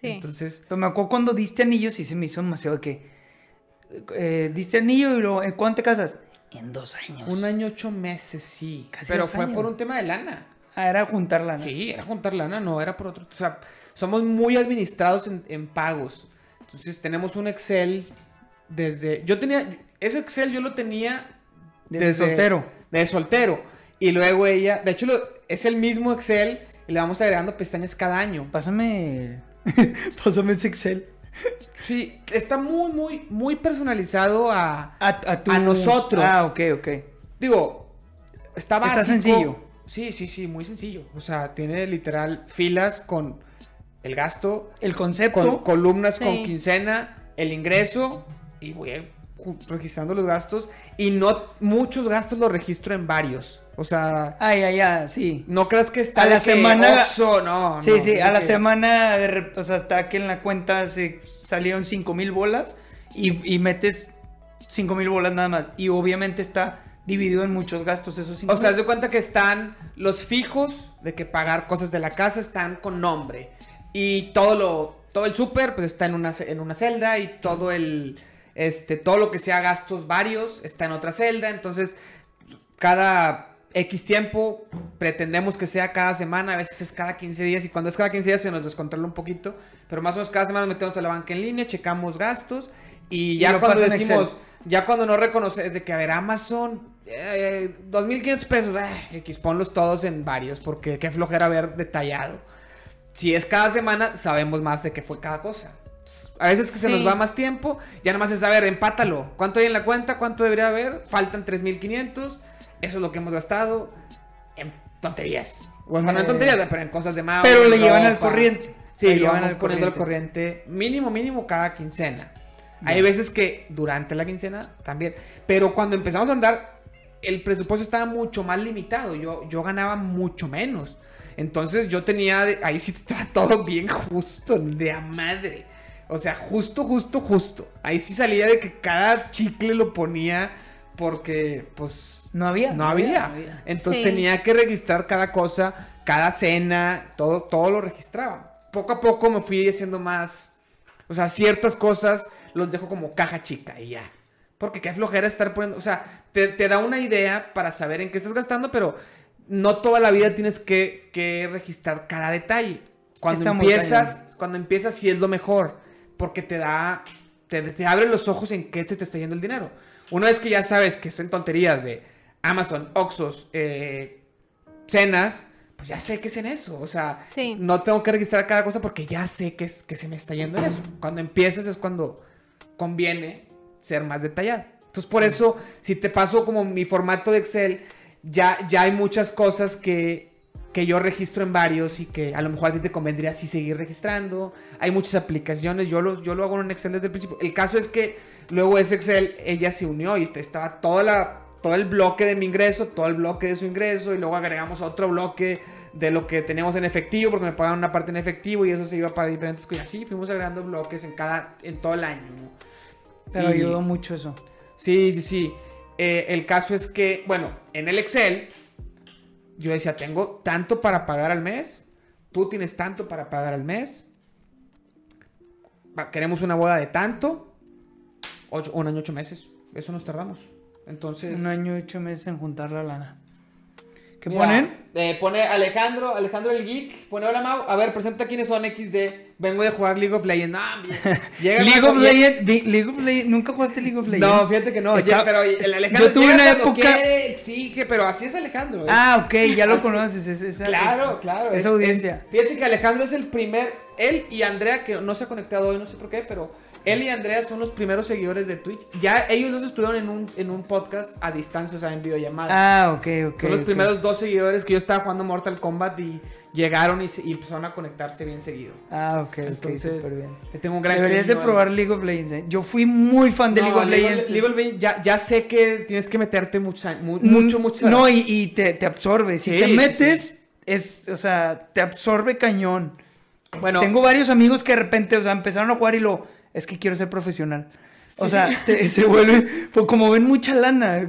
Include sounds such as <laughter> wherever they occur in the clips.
Sí. Entonces, Pero me acuerdo cuando diste anillos y se me hizo demasiado de que. eh, diste anillo y luego, ¿en cuándo te casas? En dos años. un año, ocho meses, sí. Casi pero fue años. por un tema de lana. Ah, era juntarla, ¿no? Sí, era juntar lana, no era por otro. O sea, somos muy administrados en, en pagos. Entonces tenemos un Excel desde. Yo tenía. Ese Excel yo lo tenía Desde soltero. De soltero. Y luego ella. De hecho, lo- es el mismo Excel y le vamos agregando pestañas cada año. Pásame. <laughs> Pásame ese Excel. Sí, está muy, muy, muy personalizado a. A, a, tu- A nosotros. Ah, ok, ok. Digo, está Está básico. sencillo. Sí, sí, sí, muy sencillo. O sea, tiene literal filas con el gasto, El concepto. con columnas Sí. con quincena, el ingreso y voy registrando los gastos y no muchos gastos los registro en varios. O sea, Ay, ay, ay, sí. no creas que está A la que semana- Oxxo, no, Sí, no, sí, a la semana, de o sea, hasta que en la cuenta se salieron 5 mil bolas y, y metes 5 mil bolas nada más. Y obviamente está dividido en muchos gastos esos 5 O sea, haz de cuenta que están los fijos de que pagar cosas de la casa están con nombre. Y todo lo todo el súper pues está en una en una celda y todo el este todo lo que sea gastos varios está en otra celda, entonces cada X tiempo pretendemos que sea cada semana, a veces es cada 15 días y cuando es cada 15 días se nos descontrola un poquito, pero más o menos cada semana nos metemos a la banca en línea, checamos gastos y ya cuando decimos ya cuando no reconoces de que, a ver, Amazon, eh, 2.500 pesos, eh, X, ponlos todos en varios, porque qué flojera ver detallado. Si es cada semana, sabemos más de qué fue cada cosa. A veces que se Sí. nos va más tiempo, ya nomás es saber, empátalo. ¿Cuánto hay en la cuenta? ¿Cuánto debería haber? Faltan 3.500. Eso es lo que hemos gastado en tonterías. O sea, no en Eh. tonterías, pero en cosas de más. Pero le llevan al corriente. Sí, Le llevan al poniendo al corriente. mínimo, mínimo cada quincena. Hay veces que durante la quincena también. Pero cuando empezamos a andar, el presupuesto estaba mucho más limitado. Yo, yo ganaba mucho menos. Entonces yo tenía, ahí sí estaba <laughs> todo bien justo, de a madre. O sea, justo, justo, justo. Ahí sí salía de que cada chicle lo ponía porque, pues, No había. no había. no había. Entonces Sí. tenía que registrar cada cosa, cada cena, todo, todo lo registraba. Poco a poco me fui haciendo más. O sea, ciertas cosas los dejo como caja chica y ya. Porque qué flojera estar poniendo. O sea, te, te da una idea para saber en qué estás gastando, pero no toda la vida tienes que, que registrar cada detalle. Cuando Está empiezas, cuando empiezas sí es lo mejor. Porque te da. Te, te abre los ojos en qué te, te está yendo el dinero. Una vez que ya sabes que son tonterías de Amazon, Oxos, eh, cenas, pues ya sé que es en eso. O sea, Sí. no tengo que registrar cada cosa porque ya sé que, es, que se me está yendo en eso. Cuando empiezas es cuando conviene ser más detallado. Entonces, por eso, si te paso como mi formato de Excel, ya, ya hay muchas cosas que, que yo registro en varios y que a lo mejor a ti te convendría así seguir registrando. Hay muchas aplicaciones, yo lo, yo lo hago en un Excel desde el principio. El caso es que luego ese Excel, ella se unió y estaba toda la, todo el bloque de mi ingreso, todo el bloque de su ingreso y luego agregamos otro bloque de lo que teníamos en efectivo porque me pagaban una parte en efectivo y eso se iba para diferentes cosas. Así fuimos agregando bloques en cada, en todo el año. ¿no? Pero ayudó mucho eso. Sí, sí, sí. Eh, el caso es que, bueno, en el Excel, yo decía, tengo tanto para pagar al mes, tú tienes tanto para pagar al mes, queremos una boda de tanto, ocho- un año, ocho meses, eso nos tardamos. Entonces... Un año ocho meses en juntar la lana. ¿Qué Mira, ponen? eh, pone Alejandro, Alejandro el Geek, pone hola Mau, a ver, presenta quiénes son XD, vengo de jugar League of Legends, no. <laughs> Llega League of Legends. League of Legends. ¿Nunca jugaste League of Legends? No, fíjate que no. Está- ya, pero el Alejandro Yo tuve llega una época. quiere, exige, pero así es Alejandro. ¿eh? Ah, ok, ya lo Así- conoces. es- esa- claro, es- claro. Esa es- audiencia. fíjate que Alejandro es el primer. Él y Andrea, que no se ha conectado hoy, no sé por qué, pero él y Andrea son los primeros seguidores de Twitch. Ya ellos dos estuvieron en un, en un podcast a distancia, o sea, en videollamada. Ah, ok, ok. son los primeros dos seguidores que yo estaba jugando Mortal Kombat y llegaron y, se- y empezaron a conectarse bien seguido. Ah, ok, Entonces, bien. tengo un gran Deberías de probar League of Legends. eh. Yo fui muy fan de No, League of League Legends. League of Legends, ya, ya sé que tienes que meterte mucho, mu- Mm, mucho, mucho. No, y, y te, te absorbe. Si te sí, metes, es, o sea, te absorbe cañón. Bueno, Tengo varios amigos que de repente, o sea, empezaron a jugar y lo, es que quiero ser profesional. O sea, te- <laughs> se vuelve, pues, como ven mucha lana.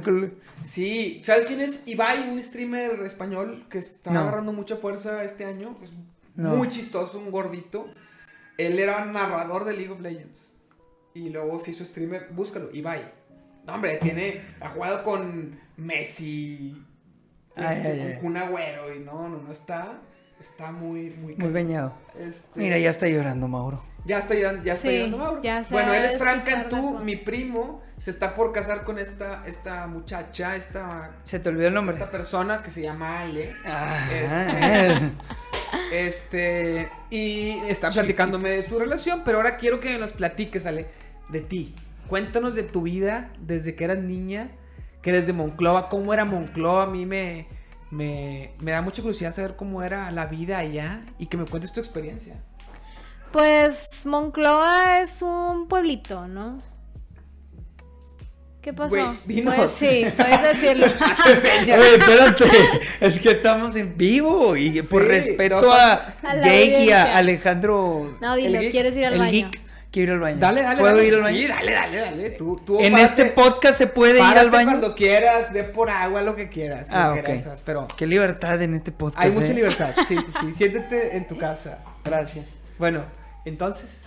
Sí, ¿sabes quién es Ibai, un streamer español que está No. agarrando mucha fuerza este año? Es No. muy chistoso, un gordito. Él era narrador de League of Legends. Y luego se hizo streamer, búscalo, Ibai. No, hombre, tiene, ha jugado con Messi, Ay, este, ay, con ay. Kun Agüero, y no, no, no está, está muy, muy... Muy bañado. Este, Mira, ya está llorando, Mauro. Ya está llorando, ya está Sí, llorando Mauro. ya bueno, él es Frank Cantú, mi primo, se está por casar con esta, esta muchacha, esta, Se te olvidó el nombre. esta persona que se llama Ale. Ah, Este- <laughs> Este, y está platicándome de su relación, pero ahora quiero que nos platiques, Ale, de ti. Cuéntanos de tu vida desde que eras niña, que eres de Monclova, cómo era Monclova, a mí me, me, me da mucha curiosidad saber cómo era la vida allá y que me cuentes tu experiencia. Pues Monclova es un pueblito, ¿no? ¿Qué pasó? Güey, dinos. Pues sí, puedes decirlo. <laughs> Oye, espérate. Es que estamos en vivo y por respeto a Jake y a. Alejandro. No, dilo, ¿quieres ir al baño? geek. Quiero ir al baño. Dale, dale, ¿Puedo dale. ir al baño? Sí, dale, dale, dale. Tú, tú En este podcast se puede ir al baño. cuando quieras, ve por agua, lo que quieras. Ah, lo que ok. quieras, Pero Qué libertad en este podcast. hay mucha eh. libertad. Sí, sí, sí. Siéntete en tu casa. Gracias. Bueno, entonces.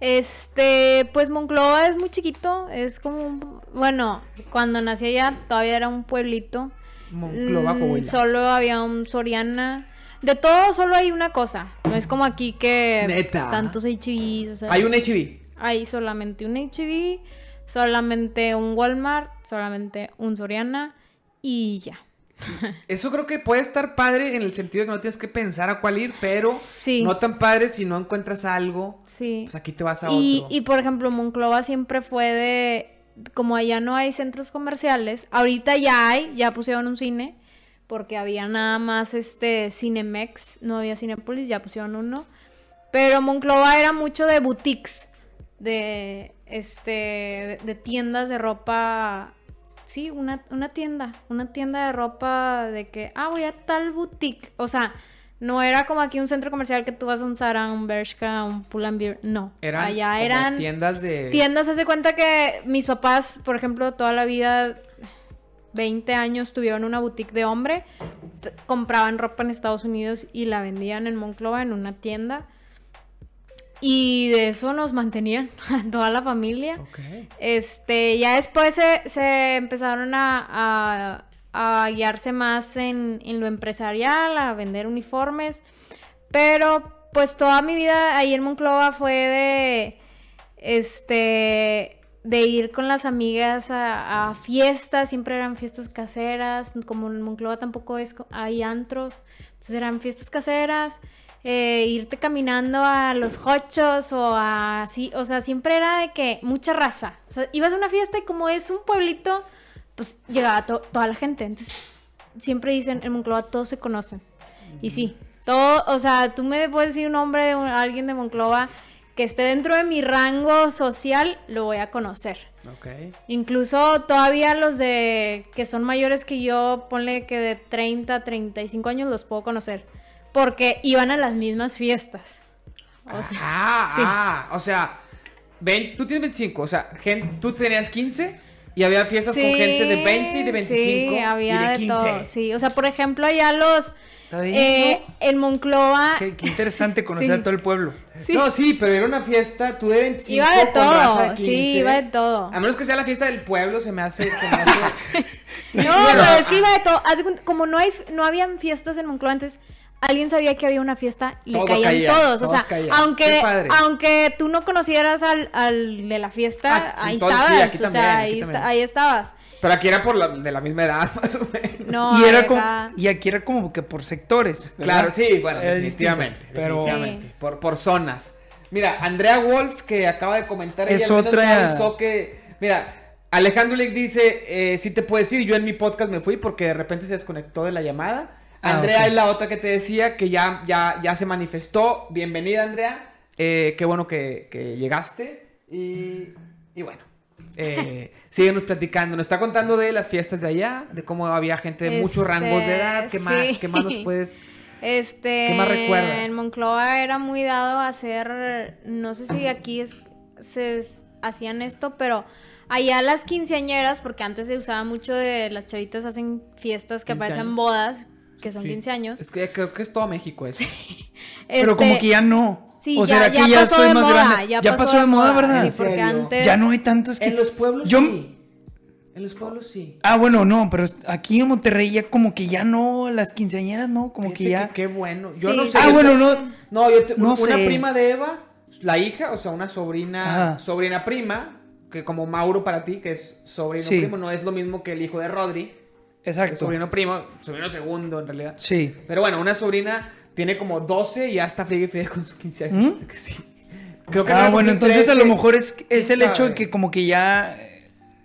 Este, pues Monclova es muy chiquito, es como un- bueno, cuando nací allá todavía era un pueblito. Monclova, Mm. Solo había un Soriana. De todo solo hay una cosa. No es como aquí que Neta. tantos HB, o sea, Hay un HIV. Hay solamente un HB, solamente un Walmart, solamente un Soriana y ya. <laughs> Eso creo que puede estar padre en el sentido de que no tienes que pensar a cuál ir, pero Sí. no tan padre si no encuentras algo. Sí. Pues aquí te vas a Y, otro. y por ejemplo, Monclova siempre fue de. Como allá no hay centros comerciales, ahorita ya hay, ya pusieron un cine, porque había nada más este Cinemex, no había Cinepolis, ya pusieron uno. Pero Monclova era mucho de boutiques, de este de, de tiendas de ropa. Sí, una, una tienda, una tienda de ropa de que, ah, voy a tal boutique. O sea, no era como aquí un centro comercial que tú vas a un Zara, un Bershka, un Pull&Bear. No, eran allá eran tiendas de. tiendas. Hace cuenta que mis papás, por ejemplo, toda la vida, 20 años, tuvieron una boutique de hombre. Compraban ropa en Estados Unidos y la vendían en Monclova en una tienda. Y de eso nos mantenían <laughs> toda la familia. Este, ya después se, se empezaron a, a- a guiarse más en, en lo empresarial, a vender uniformes. Pero pues toda mi vida ahí en Monclova fue de, este, de ir con las amigas a, a fiestas, siempre eran fiestas caseras, como en Monclova tampoco es, hay antros, entonces eran fiestas caseras. Eh, irte caminando a los hochos o así, o sea, siempre era de que mucha raza. O sea, ibas a una fiesta y como es un pueblito, pues llegaba to- toda la gente. Entonces, siempre dicen en Monclova todos se conocen. Y sí, todo, o sea, tú me puedes decir un nombre de un- alguien de Monclova que esté dentro de mi rango social, lo voy a conocer. Ok. Incluso todavía los de que son mayores que yo, ponle que de 30, 35 años los puedo conocer. Porque iban a las mismas fiestas. O sea, ah, <laughs> sí. ah, o sea, ven, tú tienes 25, o sea, gen- tú tenías 15 y había fiestas con Sí, gente de 20 y de 25 Sí, había y de de 15. todo. Sí, o sea, por ejemplo, allá los eh, en Monclova Qué, qué interesante conocer <laughs> a todo el pueblo. sí, No, sí, pero era una fiesta, tú de 25 iba de con de todo. 15. Sí, iba de todo. A menos que sea la fiesta del pueblo, se me hace... Se me hace... <laughs> No, bueno, pero es que ah, iba de todo. De como no hay, no habían fiestas en Monclova, entonces alguien sabía que había una fiesta Todo le caían caía, todos. todos o sea, caían. aunque, aunque tú no conocieras al, al de la fiesta, Ah, sí, ahí sí, estabas. aquí o también, sea, aquí ahí, esta- ahí estabas. Pero aquí era por la, de la misma edad, <laughs> más o menos. No, y, era como, y aquí era como que por sectores. ¿verdad? Claro, sí, bueno, Era definitivamente. distinto, Pero definitivamente, por, por zonas. Mira, Andrea Wolf, que acaba de comentar, Es ella otra- que. Mira, Alejandro Lick dice: eh, Si te puedes ir, yo en mi podcast me fui porque de repente se desconectó de la llamada. Ah, Andrea ok. es la otra que te decía que ya, ya, ya se manifestó. Bienvenida, Andrea. Eh, qué bueno que, que llegaste. Y, y bueno, eh, <laughs> síguenos platicando. Nos está contando de las fiestas de allá, de cómo había gente de muchos Este, rangos de edad. ¿Qué más? sí. ¿Qué más nos <laughs> puedes.? Este, ¿Qué más recuerdas? En Monclova era muy dado a hacer, no sé si aquí es- se hacían esto, pero allá las quinceañeras, porque antes se usaba mucho de las chavitas hacen fiestas que 15 parecen bodas, que son Sí. 15 años. Es que creo que es todo México eso. <laughs> Pero Este, como que ya no. Sí, ¿O ya, será que ya ya pasó estoy de más moda. grande? Ya, Ya pasó de moda, ¿verdad? Sí, ¿En porque antes. Ya no hay tantos que... En los pueblos Yo- sí. En los pueblos sí. Ah, bueno, no, pero aquí en Monterrey ya como que ya no, las quinceañeras no, como que ya... que Qué bueno. Yo Sí, no sé. Ah, bueno, no... No, yo te- No una sé. prima de Eva, la hija, o sea, una sobrina, Ajá. sobrina prima, que como Mauro para ti, que es sobrino Sí. primo, no es lo mismo que el hijo de Rodri, Exacto. sobrino primo, sobrino segundo en realidad. Sí. Pero bueno, una sobrina tiene como 12 y ya está friegue y friegue con sus 15 años. ¿Mm? Que <laughs> sí. Creo que ah, no bueno, entonces a lo 13. mejor es, es ¿Quién el hecho de que como que ya...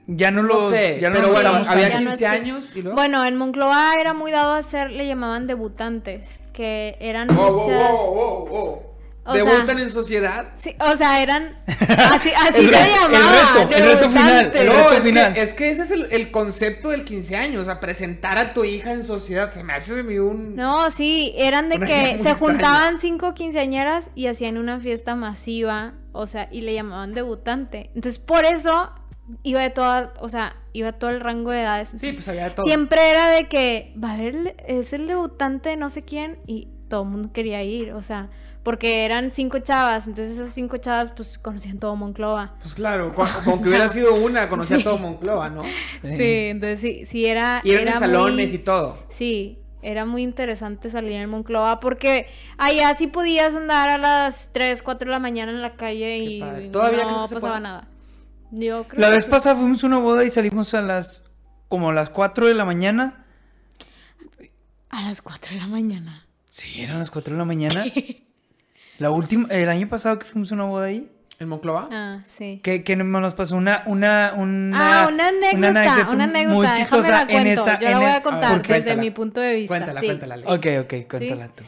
Ya no lo... No sé, ya no pero lo bueno, había Ya tanto. no 15 es- años y luego... Bueno, en Moncloa era muy dado a hacer, le llamaban debutantes, que eran Wow, wow, muchas. wow, wow, wow. O ¿Debutan sea- en sociedad? Sí, o sea, eran. Así, <laughs> se re- el llamaba. reto, el reto final, el No, reto es final. que, es que ese es el, el concepto del 15 años, o sea, presentar a tu hija en sociedad. Se me hace a mí un... No, sí, eran de que se extraña. juntaban cinco quinceañeras y hacían una fiesta masiva, o sea, y le llamaban debutante. Entonces, por eso iba de toda, o sea, iba todo el rango de edades. Sí, pues había de todo. Siempre era de que, va a haber, el- es el debutante de no sé quién, y todo el mundo quería ir, o sea, porque eran cinco chavas, entonces esas cinco chavas, pues, conocían todo Monclova. Pues claro, con, <laughs> con que hubiera sido una, conocía Sí. todo Moncloa, ¿no? Sí, entonces sí, sí era... Y eran salones muy- y todo. Sí, era muy interesante salir en Monclova porque allá sí podías andar a las 3, 4 de la mañana en la calle y. ¿Todavía no pasaba puede? nada. Yo creo La vez pasada fuimos a una boda y salimos a las... Como a las 4 de la mañana. A las 4 de la mañana. Sí, eran las 4 de la mañana. <laughs> La última... El año pasado que fuimos a una boda ahí. ¿En Moncloa? Ah, sí. que, que nos pasó una, una, una, ah, una anécdota, una anécdota, muy déjame chistosa la en cuento. esa. Yo la en voy a contar ver, desde cuéntala. mi punto de vista. Cuéntala, sí. cuéntala. Ok, ok, cuéntala tú.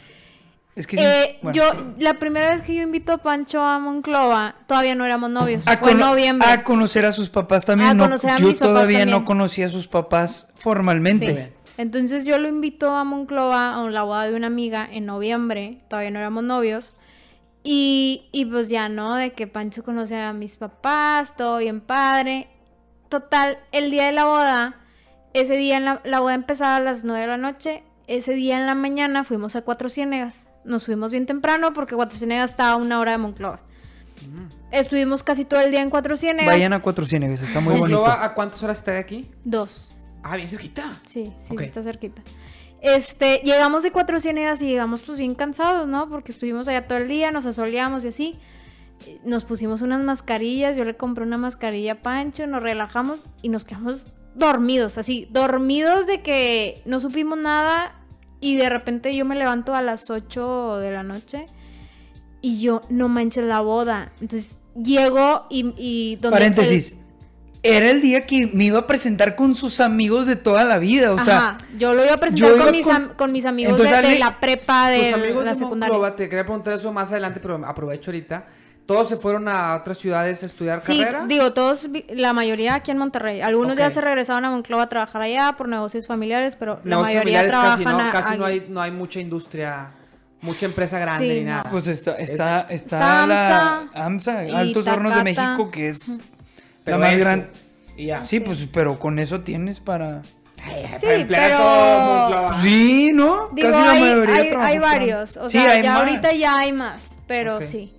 Es que sí, Eh, bueno. Yo, la primera vez que yo invito a Pancho a Monclova, todavía no éramos novios. a, fue en noviembre. a conocer a sus papás también. A no, conocer a yo mis papás todavía también. no conocía a sus papás formalmente. Sí. Entonces yo lo invito a Monclova a la boda de una amiga en noviembre, todavía no éramos novios. Y, y pues ya, ¿no? De que Pancho conoce a mis papás, todo bien padre. Total, el día de la boda, ese día en la, la boda empezaba a las 9 de la noche, ese día en la mañana fuimos a Cuatro Ciénegas. Nos fuimos bien temprano porque Cuatro Ciénegas estaba a una hora de Monclova. Estuvimos casi todo el día en Cuatro Ciénegas. Vayan a Cuatro Ciénegas, está muy bonito. ¿Moncloa a cuántas horas está de aquí? Dos. Ah, bien cerquita. Sí, sí, Ok. está cerquita. Este, llegamos de Cuatro Ciénegas y llegamos pues bien cansados, ¿no? Porque estuvimos allá todo el día, nos asoleamos y así. Nos pusimos unas mascarillas, yo le compré una mascarilla a Pancho, nos relajamos y nos quedamos dormidos, así, dormidos de que no supimos nada y de repente yo me levanto a las 8 de la noche y yo no manches la boda. Entonces llego y... y donde Paréntesis. Era el día que me iba a presentar con sus amigos de toda la vida, o sea, Ajá, yo lo iba a presentar yo con, mis, con- am- con mis amigos Entonces, de, la prepa, de Tus amigos la de secundaria. Monclova, te quería preguntar eso más adelante, pero aprovecho ahorita. ¿Todos se fueron a otras ciudades a estudiar Sí, carrera? digo, todos, la mayoría aquí en Monterrey. Algunos ya se regresaron a Monclova a trabajar allá por negocios familiares, pero la Negocios mayoría familiares trabajan casi, ¿no? a- Casi a- no hay, no hay mucha industria, mucha empresa grande Sí, ni no. nada. pues está, está, está, Está la AMSA Altos Hornos de. México, que es Pero la más grande. Sí, pues, pero con eso tienes para... Ay, Sí, para pero- todo. Pues sí, ¿no? Digo, Casi la hay, mayoría hay- hay varios. O Sí, sea, hay ya más. ahorita ya hay más, pero sí.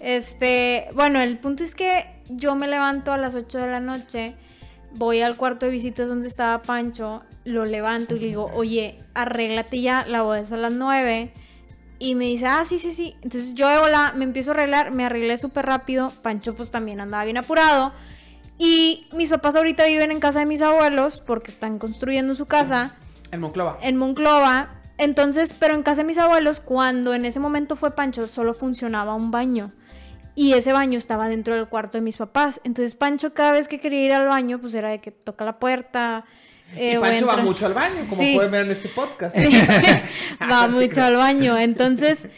Este, bueno, el punto es que yo me levanto a las 8 de la noche, voy al cuarto de visitas donde estaba Pancho, lo levanto y le digo, oye, arréglate ya, la boda es a las 9. Y me dice, ah, sí, sí, sí. Entonces yo de me empiezo a arreglar, me arreglé súper rápido. Pancho pues también andaba bien apurado. Y mis papás ahorita viven en casa de mis abuelos porque están construyendo su casa En Monclova. en Monclova. Entonces, pero en casa de mis abuelos, cuando en ese momento fue Pancho, solo funcionaba un baño. Y ese baño estaba dentro del cuarto de mis papás. Entonces, Pancho, cada vez que quería ir al baño, pues era de que toca la puerta. eh, y o Pancho va mucho al baño, como Sí. pueden ver en este podcast. <laughs> <laughs> va mucho al baño. Entonces,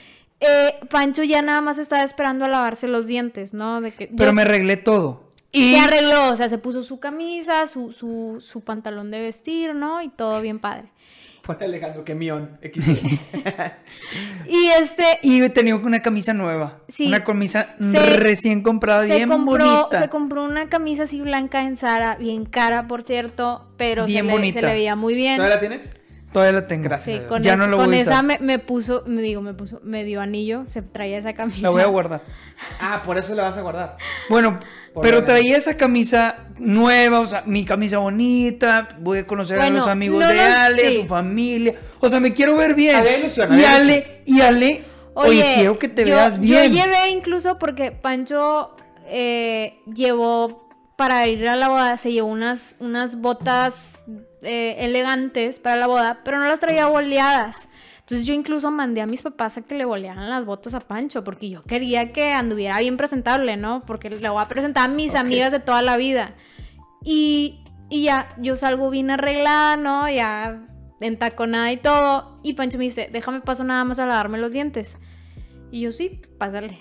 eh, Pancho ya nada más estaba esperando a lavarse los dientes, ¿no? De que Pero me sé- arreglé todo. Y se arregló, o sea, se puso su camisa, su, su, su pantalón de vestir, ¿no? Y todo bien padre. Pone Alejandro que mión. XD. <laughs> <laughs> Y este, Y he tenido una camisa nueva. Sí. Una camisa Se- recién comprada, se bien compró, bonita. se compró una camisa así blanca en Zara, bien cara, por cierto, pero Bien se, le, bonita. se le veía muy bien. ¿Todavía la tienes? Todavía la tengo. Gracias. Sí, con, Ya es- no lo con voy a esa usar. me, me puso, me digo, me puso, me dio anillo, se traía esa camisa. La voy a guardar. Ah, por eso la vas a guardar. Bueno, Por pero traía esa camisa nueva, o sea, mi camisa bonita, voy a conocer a los amigos no de Ale, a su familia, o sea, me quiero ver bien. Había ilusión, y Ale, y Ale, oye, quiero que te yo- veas bien. Yo llevé incluso porque Pancho eh, llevó para ir a la boda, se llevó unas, unas botas eh, elegantes para la boda, pero no las traía boleadas. Entonces yo incluso mandé a mis papás a que le bolearan las botas a Pancho, porque yo quería que anduviera bien presentable, ¿no? Porque le voy a presentar a mis amigas de toda la vida. Y, y ya, yo salgo bien arreglada, ¿no? Ya entaconada y todo. Y Pancho me dice, déjame paso nada más a lavarme los dientes. Y yo, sí, pásale.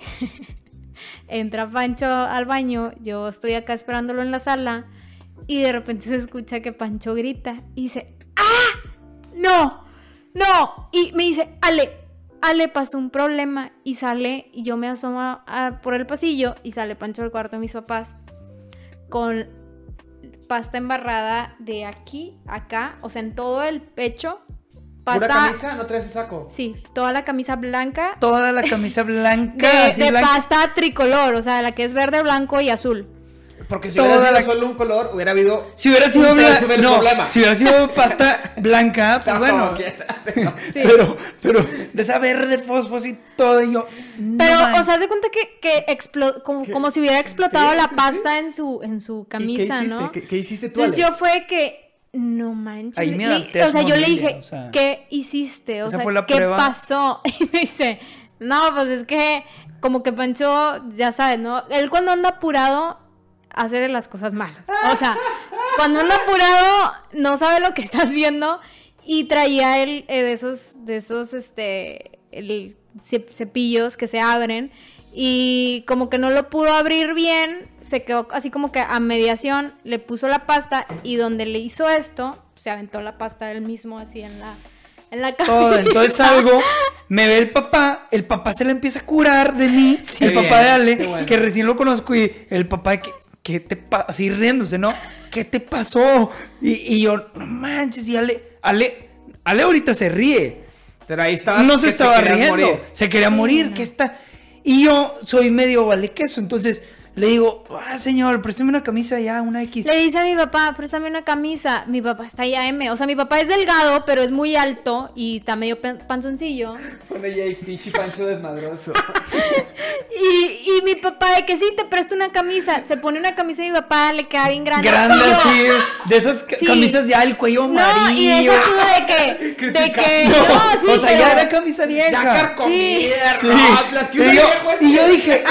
<laughs> Entra Pancho al baño, yo estoy acá esperándolo en la sala. Y de repente se escucha que Pancho grita y dice, ¡Ah! ¡No! ¡No! Y me dice, Ale, Ale, pasó un problema. Y sale, y yo me asomo a- por el pasillo y sale Pancho del cuarto de mis papás con pasta embarrada de aquí, acá, o sea, en todo el pecho. ¿Pura Pasta, camisa? ¿No traes el saco? sí, toda la camisa blanca Toda la camisa <laughs> blanca, de, así de blanca. pasta tricolor, o sea, la que es verde, blanco y azul. Porque si hubiera sido la- solo un color, hubiera habido. Si hubiera sido del no, problema. si hubiera sido <laughs> pasta blanca, pues No, bueno, no. Sí. pero, pero de esa verde fosfos y todo, y yo, Pero, o sea, haz de cuenta que, que explo- como, como si hubiera explotado Sí, la sí, pasta en su en su camisa, ¿Y qué hiciste? ¿no? ¿Qué, qué hiciste tú, Entonces Ale? yo fue que no manches. Ahí me adapté o sea, yo le dije, o sea. ¿qué hiciste? O Esa sea, fue la ¿qué prueba. pasó? <laughs> Y me dice, no, pues es que como que Pancho, ya sabes, ¿no? Él cuando anda apurado, hace las cosas mal. O sea, cuando anda apurado, no sabe lo que está haciendo. Y traía él eh, de esos, de esos, este, el ce- cepillos que se abren. Y como que no lo pudo abrir bien, se quedó así como que a mediación, le puso la pasta y donde le hizo esto, se aventó la pasta él mismo así en la, en la todo. camisa. Entonces <laughs> salgo, me ve el papá, el papá se le empieza a curar de mí, Sí, el bien, papá de Ale, bueno. que recién lo conozco, y el papá, que ¿qué te pasa? Así riéndose, ¿no? ¿Qué te pasó? Y, y yo, no manches, y Ale, Ale, Ale ahorita se ríe. Pero ahí estabas. no se estaba riendo, morir. se quería morir, no. que está. Y yo soy medio vale queso, entonces le digo, ah, señor, préstame una camisa ya, una X. Le dice a mi papá, préstame una camisa. Mi papá está ya M. O sea, mi papá es delgado, pero es muy alto y está medio pan- panzoncillo. <laughs> Pone ya ahí pinche Pancho desmadroso. <laughs> Y, y mi papá, de que sí, te presto una camisa. Se pone una camisa y mi papá le queda bien grande. Grande Y así, de esas ca- Sí. camisas ya el cuello No, y amarillo. deja tú de que. De <laughs> que. No, No, sí, o sea, pero- ya era camisa ya vieja. carcomida, Sí. rock, las que y, yo, viejo y yo dije,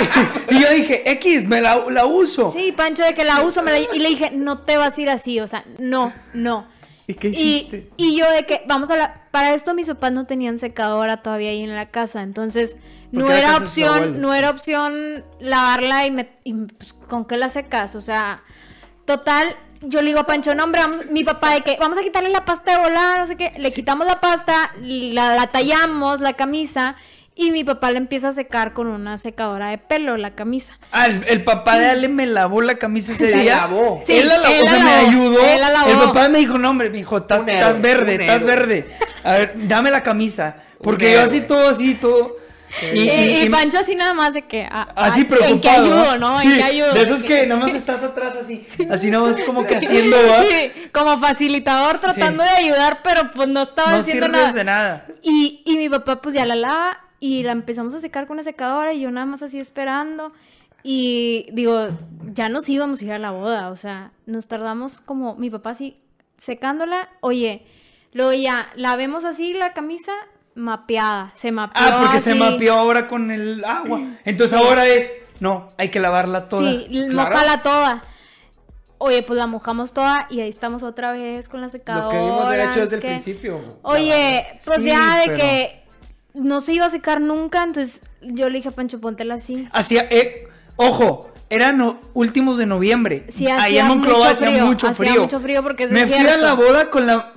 y yo dije, X, me la, la uso. Sí, Pancho, de que la uso. me la- y le dije, no te vas a ir así. O sea, no, no. ¿Y qué hiciste? y yo de que, vamos a la... Para esto mis papás no tenían secadora todavía ahí en la casa, entonces no era opción, no era opción lavarla y, me, y, pues, con qué la secas, o sea, total, yo le digo a Pancho, no hombre, vamos- mi papá de que vamos a quitarle la pasta de volar, no sé qué, le quitamos la pasta, la, la tallamos, la camisa, y mi papá le empieza a secar con una secadora de pelo la camisa. Ah, el, el papá de Ale me lavó la camisa ese Se día. lavó. Sí, él la lavó, él o sea, la me ayudó. él la lavó. El papá me dijo, no, hombre, me dijo, estás, estás verde, estás héroe. verde. A ver, dame la camisa. Porque Un yo así héroe. todo, así todo. Y, Y, y- Pancho así nada más de que... ah, así ah, preocupado. ¿En qué ayudo, no? ¿En Sí, qué ayudo? De esos que nomás estás atrás así. <laughs> Así nomás como que haciendo, ¿va? Sí, como facilitador tratando de ayudar, pero pues no estaba No haciendo nada. de nada. Y, y mi papá pues ya la lava y la empezamos a secar con una secadora y yo nada más así esperando. Y digo, ya nos íbamos a ir a la boda, o sea, nos tardamos como mi papá así secándola. Oye, luego ya la vemos así la camisa mapeada, se mapeó. Ah, porque se mapeó ahora con el agua. Entonces ahora es, no, hay que lavarla toda. Sí, Claro. mojala toda. Oye, pues la mojamos toda y ahí estamos otra vez con la secadora. Lo que debimos haber hecho desde el principio. Oye, pues Sí, ya de pero- que no se iba a secar nunca, entonces yo le dije a Pancho, póntela así. Hacía, eh, ojo, eran no- últimos de noviembre. Sí, Allá hacía en Monclova mucho hacía frío, mucho hacía frío. mucho frío porque Me fui a la boda con la,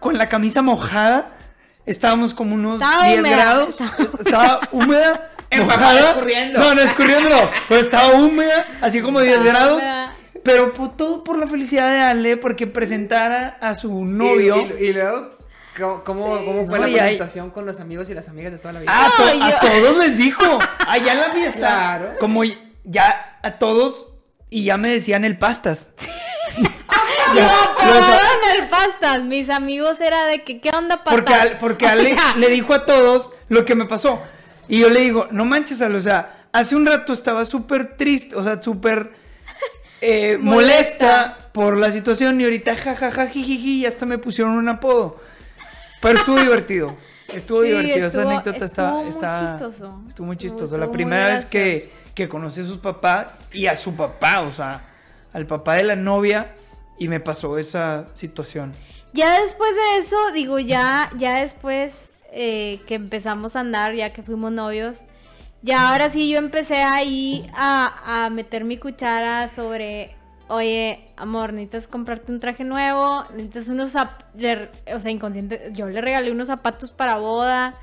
con la camisa mojada. Estábamos como unos Estaba 10 húmeda, grados. estaba- Estaba húmeda. <laughs> Mojada. escurriendo. No, no, escurriendo no. Pero estaba húmeda, así como 10 Estaba grados. húmeda. Pero por- todo por la felicidad de Ale, porque presentara a su novio. Y, y- y luego. ¿Cómo, cómo, cómo fue No, la presentación con los amigos y las amigas de toda la vida? Ah, a, to- a todos les dijo. Allá en la fiesta. Claro. Como ya a todos y ya me decían el pastas. <laughs> No, pero no el pastas. Mis amigos era de que, ¿qué onda pastas? Porque, al- porque <laughs> Ale le dijo a todos lo que me pasó. Y yo le digo, no manches, Ale, o sea, hace un rato estaba súper triste, o sea, súper eh, <laughs> molesta. Molesta. por la situación y ahorita jajaja, jijiji, y hasta me pusieron un apodo. Pero estuvo divertido. Estuvo Sí, divertido, estuvo- esa anécdota estuvo muy estaba- chistoso. Estuvo muy chistoso. Estuvo la primera vez que, que conocí a sus papás y a su papá, o sea, al papá de la novia, y me pasó esa situación. Ya después de eso, digo, ya, ya después eh, que empezamos a andar, ya que fuimos novios, ya ahora sí yo empecé ahí a, a meter mi cuchara sobre, oye, amor, necesitas comprarte un traje nuevo, necesitas unos zapatos, o sea, inconsciente, yo le regalé unos zapatos para boda.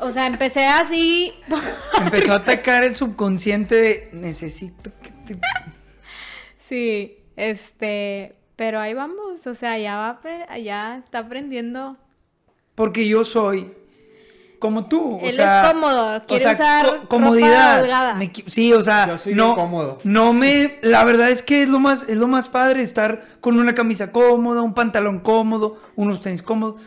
O sea, empecé así. <laughs> Empezó a atacar el subconsciente de necesito que te... Sí, este, pero ahí vamos, o sea, ya va, ya está aprendiendo. Porque yo soy como tú. o Él sea, es cómodo, o quiere sea, usar co- ropa comodidad. Me qui- sí, o sea, Yo soy no, cómodo. no me, la verdad es que es lo más, es lo más padre estar con una camisa cómoda, un pantalón cómodo, unos tenis cómodos.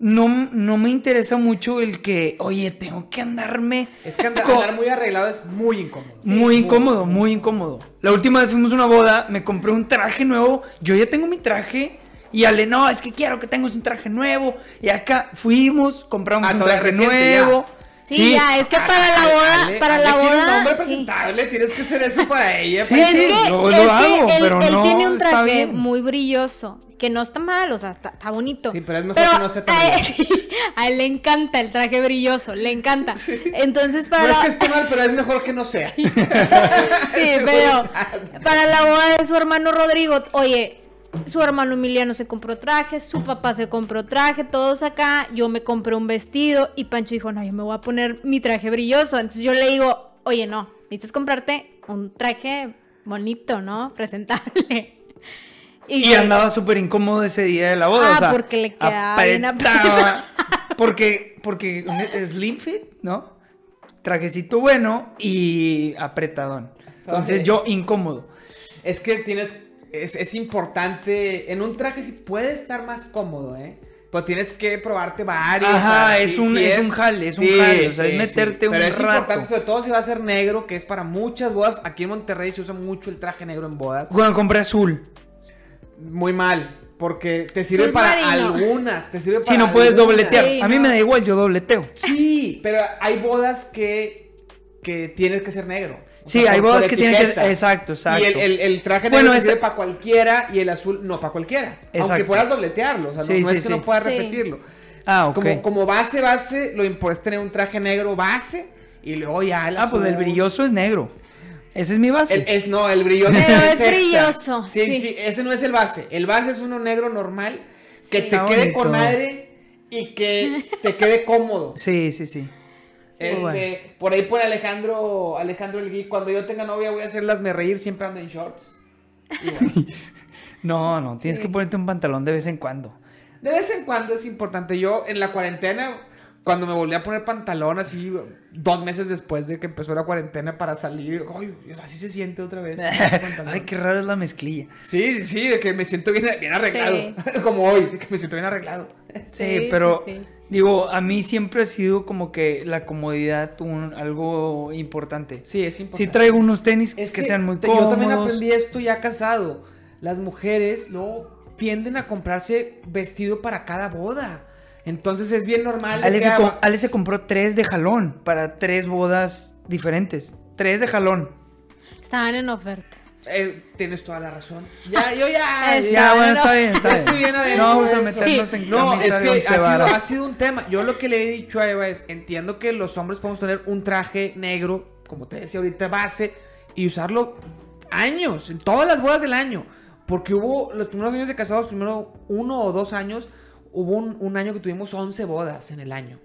No, no me interesa mucho el que, oye, tengo que andarme Es que andar muy arreglado es muy incómodo. muy incómodo, muy incómodo. La última vez fuimos a una boda, me compré un traje nuevo. Yo ya tengo mi traje. Y Ale, no, es que quiero que tengas un traje nuevo. Y acá fuimos, compramos Ah, un traje reciente, nuevo. Sí, ya, es que para la boda, Ale- para Ale la quiere un boda. hombre sí. presentable, tienes que hacer eso para <laughs> ella. Sí, pues. sí. Lo- lo es que hago, él, pero él no tiene un traje muy brilloso, que no está mal, o sea, está, está bonito. Sí, pero es mejor que no sea tan a, él, <laughs> a él le encanta el traje brilloso, le encanta. Entonces, para No es que esté mal, pero es mejor que no sea. Sí, <laughs> pero para la boda de su hermano Rodrigo, oye, su hermano Emiliano se compró traje, su papá se compró traje, todos acá, yo me compré un vestido y Pancho dijo, no, yo me voy a poner mi traje brilloso. Entonces yo le digo, oye, no, necesitas comprarte un traje bonito, ¿no? Presentable. <laughs> Y yo- andaba súper incómodo ese día de la boda. Ah, o sea, porque le quedaba bien apretaba. <laughs> porque, porque slim fit, ¿no? Trajecito bueno y apretadón. Entonces yo incómodo. Es que tienes. Es, es importante. En un traje sí puede estar más cómodo, ¿eh? Pero tienes que probarte varios. Ajá, o sea, es sí- un- sí es un jale, es un jale, o sea, es meterte un Pero es rato. importante, sobre todo si va a ser negro, que es para muchas bodas. Aquí en Monterrey se usa mucho el traje negro en bodas. Bueno, compré azul. Muy mal. Porque te sirve para marino. algunas. Te sirve para Si no puedes algunas. dobletear. Sí, a mí no. me da igual, yo dobleteo. Sí, pero hay bodas que, que tienes que ser negro. Sí, sea, hay por- bodas por que tienen que. Exacto, exacto. Y el, el- el traje Bueno, negro ese- sirve para cualquiera y el azul no para cualquiera. Aunque Exacto. puedas dobletearlo. O sea, no- Sí, no, sí, es que sí. no puedas Sí. repetirlo. Ah, Es como, ok. como base, base, lo importante es tener un traje negro base y luego ya el Ah, pues el azul. brilloso es negro. Ese es mi base. El- es, no, el brilloso Pero es extra. brilloso, Sí, sí, sí. ese no es el base. El base es uno negro normal que Sí. te Está quede con madre y que te quede cómodo. Sí, sí, sí. Este, bueno. por ahí pone Alejandro, Alejandro el Geek, cuando yo tenga novia voy a hacerlasme reír, siempre ando en shorts. Bueno, <laughs> No, no, tienes Sí. que ponerte un pantalón de vez en cuando. de vez en cuando es importante. Yo en la cuarentena, cuando me volví a poner pantalón así, dos meses después de que empezó la cuarentena para salir, ay, así se siente otra vez. <laughs> Ay, qué raro es la mezclilla. Sí, sí, sí, de que me siento bien, bien arreglado. Sí. <laughs> Como hoy, de que me siento bien arreglado. Sí, Sí, pero sí, sí. Digo, a mí siempre ha sido como que la comodidad un, algo importante. Sí, es importante. Si traigo unos tenis Es que, sean muy te- cómodos. Yo también aprendí esto ya casado. Las mujeres luego tienden a comprarse vestido para cada boda. Entonces es bien normal. Ale que se, com- Ale se compró tres de jalón para tres bodas diferentes. Tres de jalón. Estaban en oferta. Eh, tienes toda la razón. Ya, yo ya. <laughs> Está Ya, bueno, está bien, está bien. estoy bien adentro no vamos a meternos en No, es que ha sido, varas. ha sido un tema. Yo lo que le he dicho a Eva es, entiendo que los hombres podemos tener un traje negro, como te decía ahorita, base, y usarlo años, en todas las bodas del año. Porque hubo, los primeros años de casados, primero uno o dos años, hubo un, un año que tuvimos 11 bodas en el año.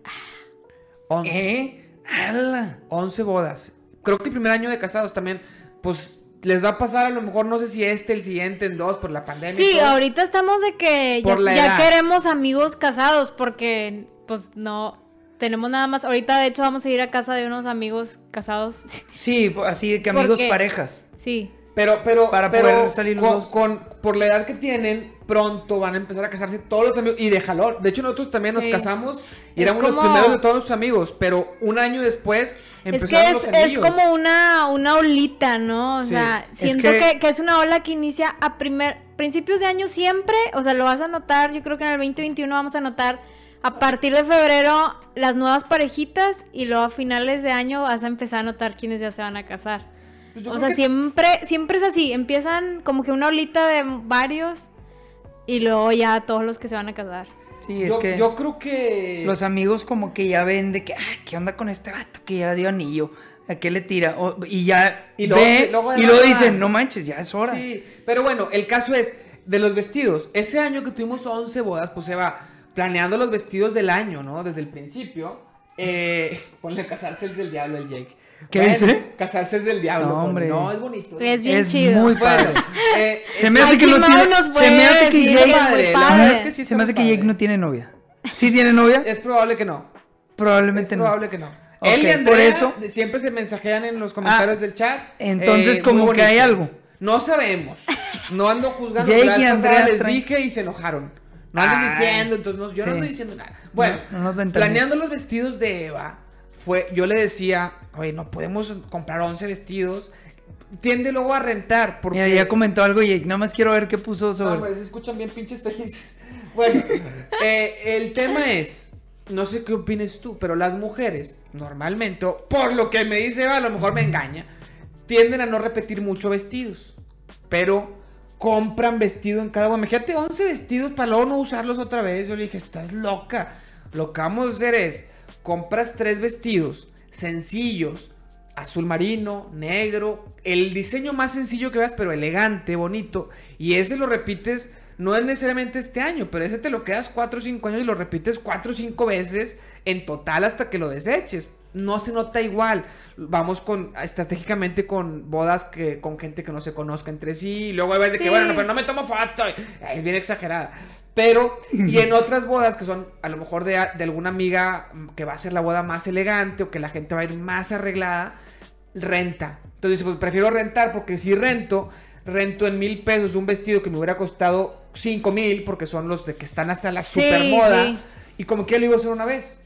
11. ¿Eh? ¡Hala! 11 bodas. Creo que el primer año de casados también, pues les va a pasar a lo mejor, no sé si este, el siguiente, en dos, por la pandemia. Sí, todo. ahorita estamos de que ya, queremos amigos casados porque pues no tenemos nada más. Ahorita de hecho vamos a ir a casa de unos amigos casados. Sí, así de que <laughs> ¿Por amigos parejas. Sí. Pero, pero, Para pero poder salir con, por la edad que tienen, pronto van a empezar a casarse todos los amigos. Y de jalón. De hecho, nosotros también nos casamos y Es éramos los primeros de todos nuestros amigos. Pero un año después Es que empezaron es, los es como una, una olita, ¿no? O Sí. sea, Es siento que- que... que es una ola que inicia a primer, principios de año siempre, o sea, lo vas a notar, yo creo que en el 2021 vamos a notar a partir de febrero las nuevas parejitas y luego a finales de año vas a empezar a notar quiénes ya se van a casar. Pues O sea, que- siempre, siempre es así, empiezan como que una olita de varios y luego ya todos los que se van a casar. Sí, es yo, que yo creo que. los amigos como que ya ven de que, ah, ¿qué onda con este vato que ya dio anillo? ¿A qué le tira? O- y ya Y luego ve se- luego y luego dicen, no manches, ya es hora. Sí, pero bueno, el caso es de los vestidos. Ese año que tuvimos 11 bodas, pues se va planeando los vestidos del año, ¿no? Desde el principio. Eh, <laughs> ponle casarse es del diablo el Jake. ¿Qué Bueno, dice? Casarse es del diablo. No, hombre. No, es bonito. Es bien Es chido. muy Bueno, padre. eh, Se eh, me hace que no tiene, se me hace que Jake, padre, la padre. verdad es que sí se me hace que. Jake no tiene novia. ¿Sí tiene novia? Es probable que no. Probablemente Es no. probable que no. Ok, Él y por Andrea eso- siempre se mensajean en los comentarios Ah, del chat. entonces Eh, como que hay algo. No sabemos. No ando juzgando. Jake y Andrea les dije y se enojaron. No andes diciendo, entonces no- yo no ando diciendo nada. Bueno, No, no planeando los vestidos de Eva, fue, yo le decía, oye, no podemos comprar 11 vestidos. Tiende luego a rentar. Porque... Mira, ya comentó algo Jake, nada más quiero ver qué puso No, sobre. hombre, se escuchan bien pinches felices. <laughs> Bueno, eh, el tema es, no sé qué opines tú, pero las mujeres, normalmente, por lo que me dice Eva, a lo mejor me engaña, tienden a no repetir mucho vestidos, pero compran vestido en cada uno. Imagínate 11 vestidos para luego no usarlos otra vez. Yo le dije, estás loca. Lo que vamos a hacer es, compras tres vestidos sencillos, azul marino, negro, el diseño más sencillo que veas, pero elegante, bonito. Y ese lo repites, no es necesariamente este año, pero ese te lo quedas 4 o 5 años y lo repites 4 o 5 veces en total hasta que lo deseches. No se nota igual. Vamos con estratégicamente con bodas que con gente que no se conozca entre sí. Y luego hay veces de que, Sí. bueno, no, pero no me tomo foto. Es bien exagerada. Pero, y en <laughs> otras bodas que son a lo mejor de, de alguna amiga que va a ser la boda más elegante o que la gente va a ir más arreglada, renta. Entonces, pues prefiero rentar porque si rento, rento en mil pesos un vestido que me hubiera costado cinco mil porque son los de que están hasta la Sí, super moda. sí. Y como que ya lo iba a hacer una vez.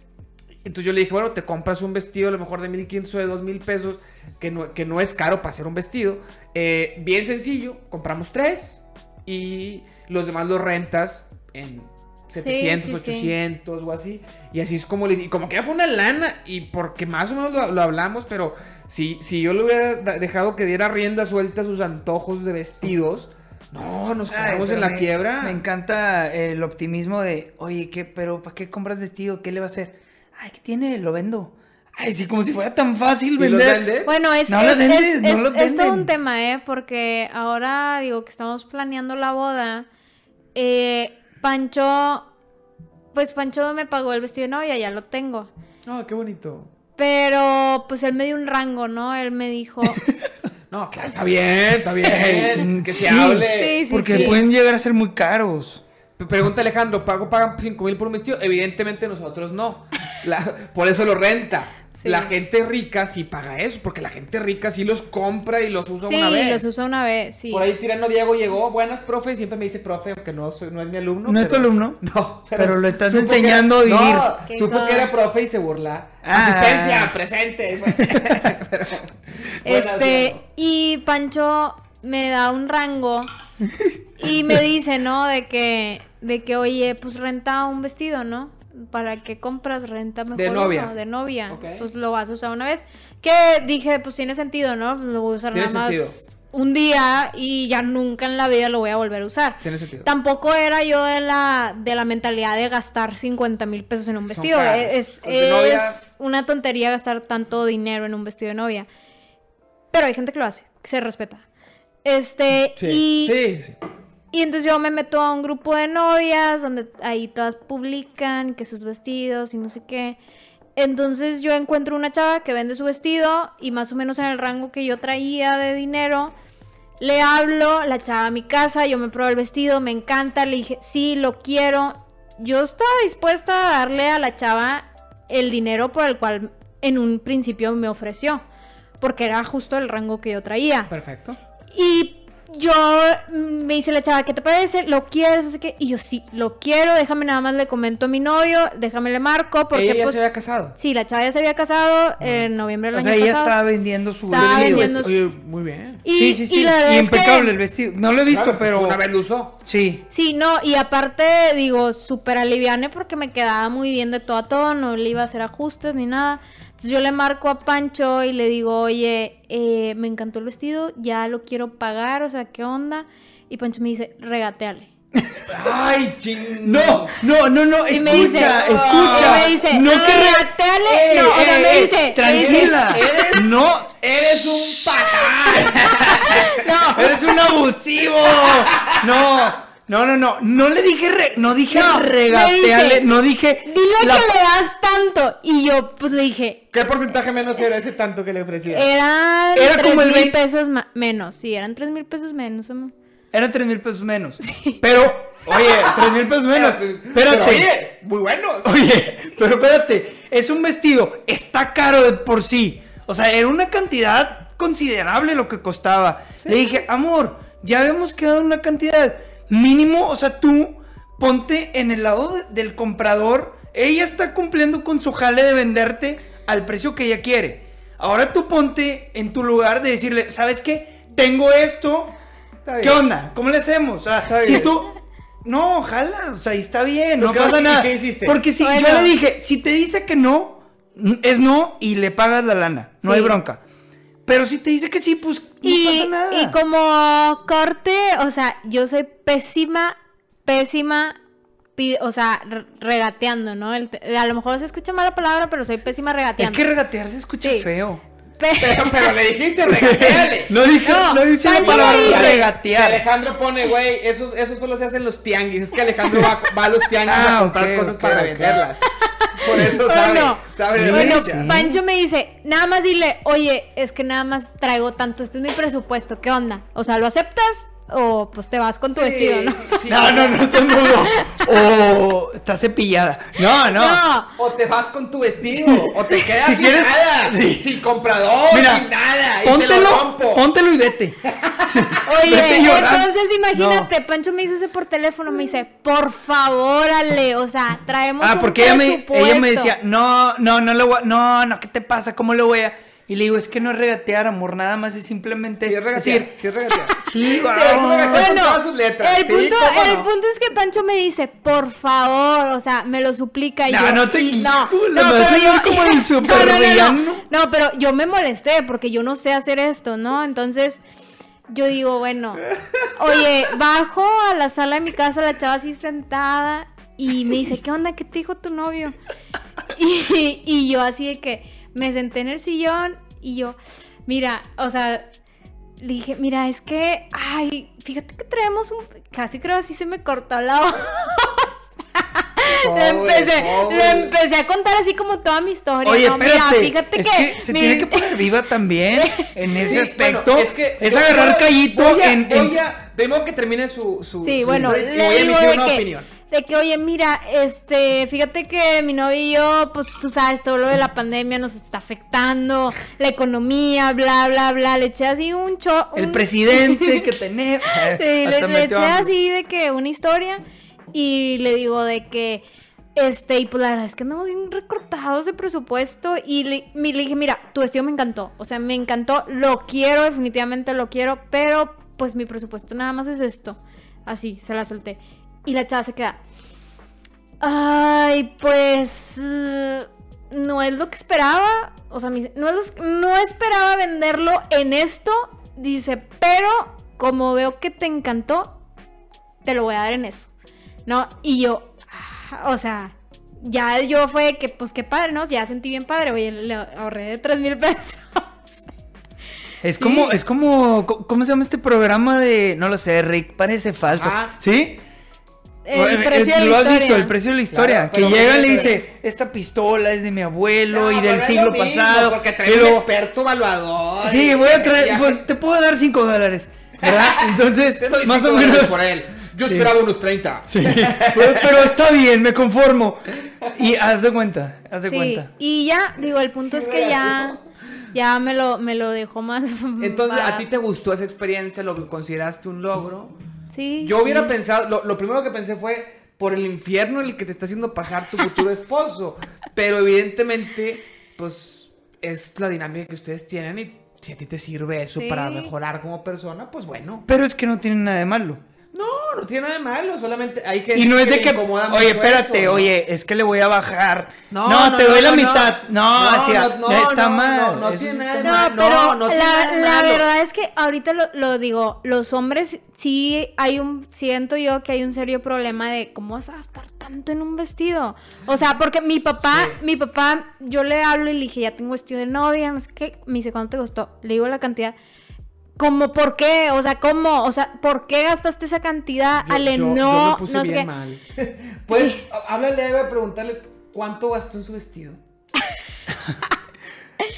Entonces yo le dije, bueno, te compras un vestido a lo mejor de 1500 o de 2000 pesos, que no, que no es caro para hacer un vestido. Eh, bien sencillo, compramos tres y los demás los rentas en 700, sí, sí. 800 o así. Y así es como le Y como que ya fue una lana y porque más o menos lo, lo hablamos, pero si, si yo le hubiera dejado que diera rienda suelta a sus antojos de vestidos, no, nos quedamos en la me- quiebra. Me encanta el optimismo de, oye, ¿qué, pero ¿para qué compras vestido? ¿Qué le va a hacer? Ay, ¿qué tiene? Lo vendo. Ay, sí, como si fuera tan fácil ¿Y los vender. vende? Bueno, es, No es, es- no es- todo un tema, ¿eh? Porque ahora, digo, que estamos planeando la boda. eh, Pancho, pues Pancho me pagó el vestido de novia, ya lo tengo. No, qué bonito. Pero, pues él me dio un rango, ¿no? Él me dijo... <laughs> No, claro, está bien, está bien. Que se hable. Sí, sí, Porque sí. pueden llegar a ser muy caros. Pregunta Alejandro, ¿pago pagan 5 mil por un vestido? Evidentemente nosotros no. La- por eso lo renta. Sí. La gente rica sí paga eso, porque la gente rica sí los compra y los usa Sí, una vez. los usa una vez, sí. Por ahí Tirano Diego llegó, buenas, profe, y siempre me dice profe, aunque no, soy- no es mi alumno. ¿No es tu pero- alumno? <laughs> No, Pero lo estás enseñando a vivir. No, supo que era profe y se burla. Ah. Asistencia, presente. <laughs> Pero- Este, y Pancho me da un rango y me dice, ¿no? De que, de que, oye, pues renta un vestido, ¿no? ¿Para qué compras renta mejor De novia. De novia. Ok. Pues lo vas a usar una vez. Que dije, pues tiene sentido, ¿no? Lo voy a usar nada más sentido. un día y ya nunca en la vida lo voy a volver a usar. Tiene sentido. Tampoco era yo de la, de la mentalidad de gastar 50 mil pesos en un vestido. Es, es una tontería gastar tanto dinero en un vestido de novia. Pero hay gente que lo hace, que se respeta. Este, Sí, y, sí, sí. Y entonces yo me meto a un grupo de novias donde ahí todas publican que sus vestidos y no sé qué. Entonces yo encuentro una chava que vende su vestido y más o menos en el rango que yo traía de dinero. Le hablo, la chava a mi casa, yo me pruebo el vestido, me encanta, le dije, sí, lo quiero. Yo estaba dispuesta a darle a la chava el dinero por el cual en un principio me ofreció, porque era justo el rango que yo traía. Perfecto. Y yo mm, me dice la chava, ¿qué te parece? ¿Lo quieres? No sé qué. Y yo, sí, lo quiero. Déjame nada más le comento a mi novio. Déjame le marco. Porque, Ella ya pues, se había casado. Sí, la chava ya se había casado en noviembre del O año sea, ella pasado. estaba vendiendo su Estaba vestido. vendiendo- Oye, muy bien. Y, sí, sí, sí. y la verdad Y es que- impecable el vestido. No lo he visto, Claro, pero. Una vez lo usó. Sí. Sí, no, y aparte, digo, súper aliviane porque me quedaba muy bien de todo a todo, no le iba a hacer ajustes ni nada. Entonces yo le marco a Pancho y le digo, oye, eh, me encantó el vestido, ya lo quiero pagar, o sea, ¿qué onda? Y Pancho me dice, regateale. Ay, ching. <laughs> No, no, no, no. Y Escucha, me dice, escucha. y me dice, no que re- regateale. Ey, no, o sea, ey, me dice, me Tranquila. dice, Eres- <laughs> No, Eres un <laughs> patán. no, eres un abusivo. No, no, no, no. No le dije, re- no dije No, me regateale. dice, no dije. dile la- que le das tanto. Y yo, pues le dije, ¿Qué porcentaje menos era ese tanto que le ofrecía? eran Era tres como el mil 20. pesos menos. Sí, eran tres mil pesos menos. amor. Eran tres mil pesos menos. Pero, oye, tres mil pesos menos. <laughs> Pero, Espérate. oye, muy buenos. Oye, pero espérate, es un vestido, está caro de por sí. O sea, era una cantidad considerable lo que costaba. Le dije, amor, ya habíamos quedado en una cantidad mínimo, o sea, tú ponte en el lado de- del comprador. Ella está cumpliendo con su jale de venderte al precio que ella quiere. Ahora tú ponte en tu lugar de decirle, ¿sabes qué? Tengo esto. ¿Qué onda? ¿Cómo le hacemos? O sea, Está si bien. tú... No, ojalá, o sea, ahí está bien, ¿Tú no pasa nada. qué hiciste? Porque si Bueno. yo le dije, si te dice que no, es no y le pagas la lana, no Sí. hay bronca. Pero si te dice que sí, pues no Y, pasa nada. y como corte, o sea, yo soy pésima, pésima, o sea, re- regateando, ¿no? El a lo mejor se escucha mala palabra, pero soy pésima Es regateando. que regatear se escucha Sí. feo. Pe- Pero, pero le dijiste, regateale. <laughs> No dije, No, no, dice la palabra Que. Alejandro pone, güey, eso, eso solo se hace en los tianguis. Es que Alejandro va, va a los tianguis Ah, a comprar cosas para venderlas. Por eso Bueno, sabe, sabe de bueno, sí. Pancho me dice, nada más dile, oye, es que nada más traigo tanto, este es mi presupuesto, ¿qué onda? O sea, ¿lo aceptas o pues te vas con tu Sí, vestido, no? sí, sí, No, no, no te mudo. O está cepillada. No, no. No. O te vas con tu vestido, o te quedas Si sin quieres- nada, sí. sin comprador, Mira, sin nada, y te lo póntelo, rompo. póntelo y vete. <laughs> Oye, Vete entonces imagínate, Pancho me dice eso por teléfono, me dice, por favor, Ale, o sea, traemos Ah, un porque ella me, ella me decía, no, no, no le voy a, no, no, ¿qué te pasa? ¿Cómo le voy a? Y le digo, es que no es regatear, amor, nada más es simplemente Sí, es regatear, decir, sí es regatear. <laughs> sí, Sí, wow. es regatear. Bueno, con todas sus letras, el, sí, punto, el no. punto es que Pancho me dice, por favor, o sea, me lo suplica y No, yo. no te- y- no, no, pero yo- como el <laughs> no, pero yo me molesté porque yo no sé hacer esto, ¿no? Entonces, yo digo, bueno, oye, bajo a la sala de mi casa, la chava así sentada y me dice, ¿qué onda? ¿Qué te dijo tu novio? Y, y yo así de que me senté en el sillón y yo, mira, o sea, le dije, mira, es que, ay, fíjate que traemos un, casi creo así se me cortó la <laughs> voz. le, empecé, le empecé a contar así como toda mi historia. Oye, ¿no? Mira, fíjate es que, que, se mi- tiene que poner viva también <laughs> en ese Sí, aspecto. bueno, es que es agarrar callito voy a- en, en- voy a- de modo que termine su, su Sí, su bueno, le voy a digo emitir de una que, opinión. De que, oye, mira, este, fíjate que mi novio y yo, pues tú sabes, todo lo de la pandemia nos está afectando, la economía, bla, bla, bla, le eché así un cho... el presidente que <laughs> tenemos. Sí, le, le eché así de que una historia y le digo de que, este, y pues la verdad es que andamos bien recortados de presupuesto y le, mi- le dije, mira, tu vestido me encantó, o sea, me encantó, lo quiero, definitivamente lo quiero, pero pues mi presupuesto nada más es esto. Así, se la solté. Y la chava se queda, ay, pues... eh, no es lo que esperaba. O sea, me dice, no, es lo- no esperaba venderlo en esto. Dice, pero como veo que te encantó, te lo voy a dar en eso. ¿No? Y yo, ah, o sea, ya yo fue que, pues qué padre, ¿no? Ya sentí bien padre. Oye, le ahorré de 3 mil <laughs> pesos. Es como, es como, co- ¿cómo se llama este programa de, no lo sé, Rick, parece falso, Ah. ¿sí? El Eh, precio eh, de la ¿Lo has historia. visto? El precio de la historia. Claro, que pero llega y le dice, esta pistola es de mi abuelo y del pero siglo mismo, pasado. Porque trae un luego, experto evaluador. Sí, voy a traer, ya- pues te puedo dar cinco dólares. ¿Verdad? <laughs> Entonces, Te doy más o menos. por él. Yo Sí. esperaba unos 30. Sí, pero, pero está bien, me conformo. Y haz de cuenta, haz de Sí, cuenta. y ya, digo, el punto Sí, es que ya, ya me lo, me lo dejó más. Entonces, ¿a ti te gustó esa experiencia? ¿Lo consideraste un logro? Sí. Yo hubiera sí. pensado, lo, lo primero que pensé fue por el infierno en el que te está haciendo pasar tu futuro <laughs> esposo. Pero evidentemente, pues es la dinámica que ustedes tienen y si a ti te sirve eso Sí. para mejorar como persona, pues bueno. Pero es que no tiene nada de malo. No, no tiene nada de malo, solamente hay gente Y no es de que, incomoda oye, espérate, eso, ¿no? oye, es que le voy a bajar. No, No, no, te no, doy la mitad. No, No, así, no, no, está no, mal. no, tiene nada de mal. No, No, pero no la, la malo. verdad es que ahorita lo, lo digo, los hombres sí hay un, siento yo que hay un serio problema de cómo vas a gastar tanto en un vestido. O sea, porque mi papá, Sí. mi papá, yo le hablo y le dije, ya tengo vestido de novia, no sé qué, me dice, ¿cuánto te costó? Le digo la cantidad. ¿Cómo por qué? O sea, ¿cómo? O sea, ¿por qué gastaste esa cantidad? Yo- Ale, yo- yo no, me puse no bien qué. mal. <laughs> pues, há- háblale a Eva y preguntarle cuánto gastó en su vestido.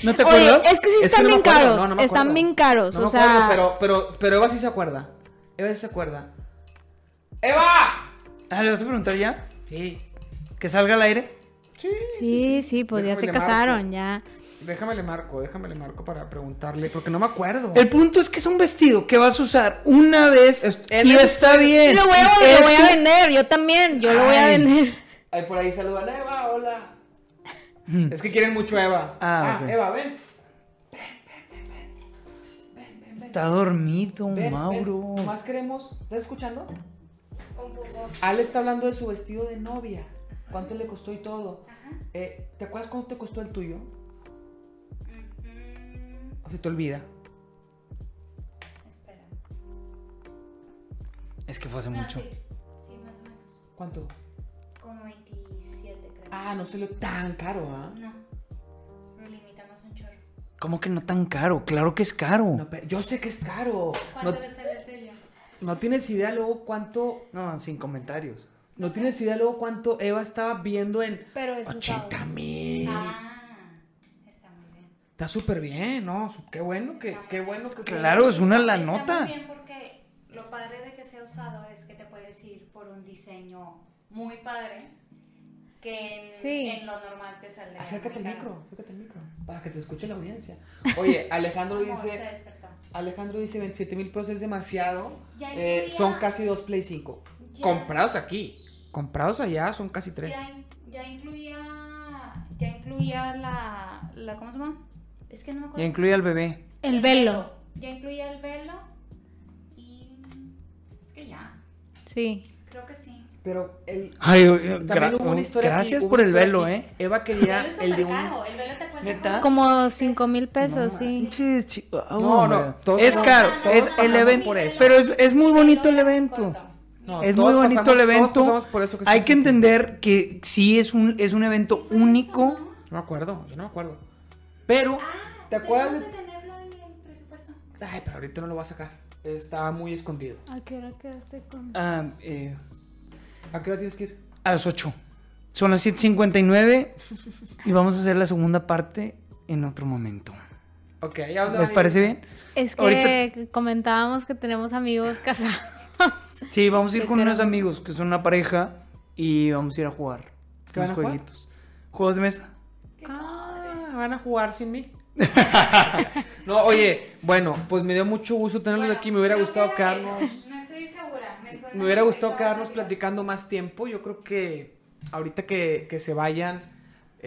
¿No te Oye, acuerdas? es que sí Es que están no bien caros. no, no me están bien caros. O sea, acuerdo, pero, pero, pero Eva sí se acuerda. Eva sí se acuerda. ¡Eva! Ah, ¿le vas a preguntar ya? Sí. ¿Que salga al aire? Sí. sí, sí, pues ya se casaron, ya. Déjame le marco, déjame le marco para preguntarle, porque no me acuerdo. El punto es que es un vestido que vas a usar una vez Es- y está bien. Lo voy, a, lo voy a vender, yo también, yo lo voy a vender. Ahí por ahí saludan Eva, hola. es que quieren mucho a Eva. Ah, ok. Eva, ven. Está dormido, ven, Mauro. ven. Más queremos. ¿Estás escuchando? Ale está hablando de su vestido de novia. ¿Cuánto le costó y todo? Eh, ¿Te acuerdas cuánto te costó el tuyo? ¿O se te olvida? Espera. Es que fue hace No, mucho. sí, sí, más o menos. ¿Cuánto? Como 27, creo. Ah, no salió tan caro, ¿ah? No. Lo limitamos un chorro. ¿Cómo que no tan caro? Claro que es caro. No, pero yo sé que es caro. ¿Cuánto No, el tuyo? no tienes idea luego cuánto. No, sin comentarios. No tienes idea luego cuánto Eva estaba viendo en Pero es 80 mil. Ah. Está súper bien, ¿no? Qué bueno que, qué bueno que. Claro, es una la Está nota. muy bien porque lo padre de que sea usado es que te puedes ir por un diseño muy padre que en, Sí. en lo normal te sale. Acércate al micro, acércate al micro. Para que te escuche la audiencia. Oye, <laughs> Alejandro dice. despertó. Alejandro dice 27 mil pesos es demasiado. Ya Eh, incluía- son casi dos Play 5. Ya. Comprados aquí. Comprados allá son casi tres. Ya, ya incluía. Ya incluía la, la. ¿Cómo se llama? Es que no me acuerdo. Ya incluye al bebé. El velo. Ya incluía el velo. Y. Es que ya. Sí. Creo que sí. Pero el, Ay, eh, también hubo una historia gracias por el velo, aquí. ¿eh? Eva quería el de un. caro. El velo te cuesta. ¿Neta? como- 5 mil pesos, No sí. oh, No, no, hombre. todos- es caro, todos es el evento, por eso. pero es, es muy bonito el evento. No, es muy bonito pasamos- el evento. Todos pasamos por eso que Hay que sintiendo. entender que sí es un, es un evento único. No me acuerdo, yo no me acuerdo. Pero, Ah, ¿te acuerdas? de- tenerlo en el presupuesto. Ay, pero ahorita no lo voy a sacar. Está muy escondido. ¿A qué hora quedaste con.? ah, eh, ¿A qué hora tienes que ir? a las 8. Son las 7.59 y vamos a hacer la segunda parte en otro momento. Ok, ¿a dónde ¿Les parece bien? Es que Ahorita- comentábamos que tenemos amigos casados. <laughs> Sí, vamos a ir con unos amigos que son una pareja y vamos a ir a jugar. ¿Qué van unos jugar? jueguitos. Juegos de mesa. Ah, van a jugar sin mí. <laughs> no, oye, bueno, pues me dio mucho gusto tenerlos Bueno, aquí. Me hubiera gustado quedarnos. eso. No estoy segura. Me, suena Me hubiera gustado quedarnos platicando más tiempo. Yo creo que ahorita que, que se vayan,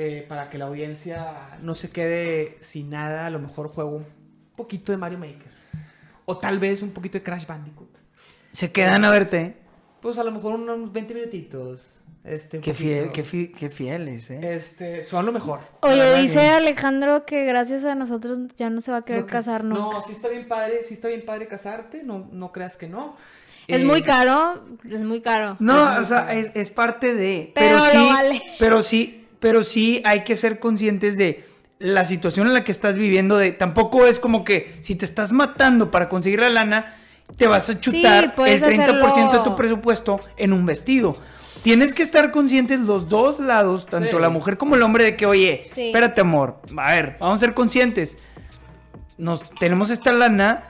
eh, para que la audiencia no se quede sin nada, a lo mejor juego un poquito de Mario Maker. O tal vez un poquito de Crash Bandicoot. Se quedan a verte. Pues a lo mejor unos 20 minutitos. Este, Qué, poquito. fiel, qué, fi- qué fieles, ¿eh? Este, son lo mejor. Oye, dice. Alejandro que gracias a nosotros ya no se va a querer No, casar nunca. No, sí está bien padre, sí está bien padre casarte, no, no creas que no. Es Eh, muy caro, es muy caro. No, Es o sea, es, es parte de. Pero lo sí, vale. Pero sí, pero sí hay que ser conscientes de la situación en la que estás viviendo. De tampoco es como que si te estás matando para conseguir la lana, te vas a chutar el 30% de hacerlo. tu presupuesto en un vestido. Tienes que estar conscientes los dos lados, tanto Sí. la mujer como el hombre, de que, oye, Sí. espérate, amor, a ver, vamos a ser conscientes. Nos tenemos esta lana,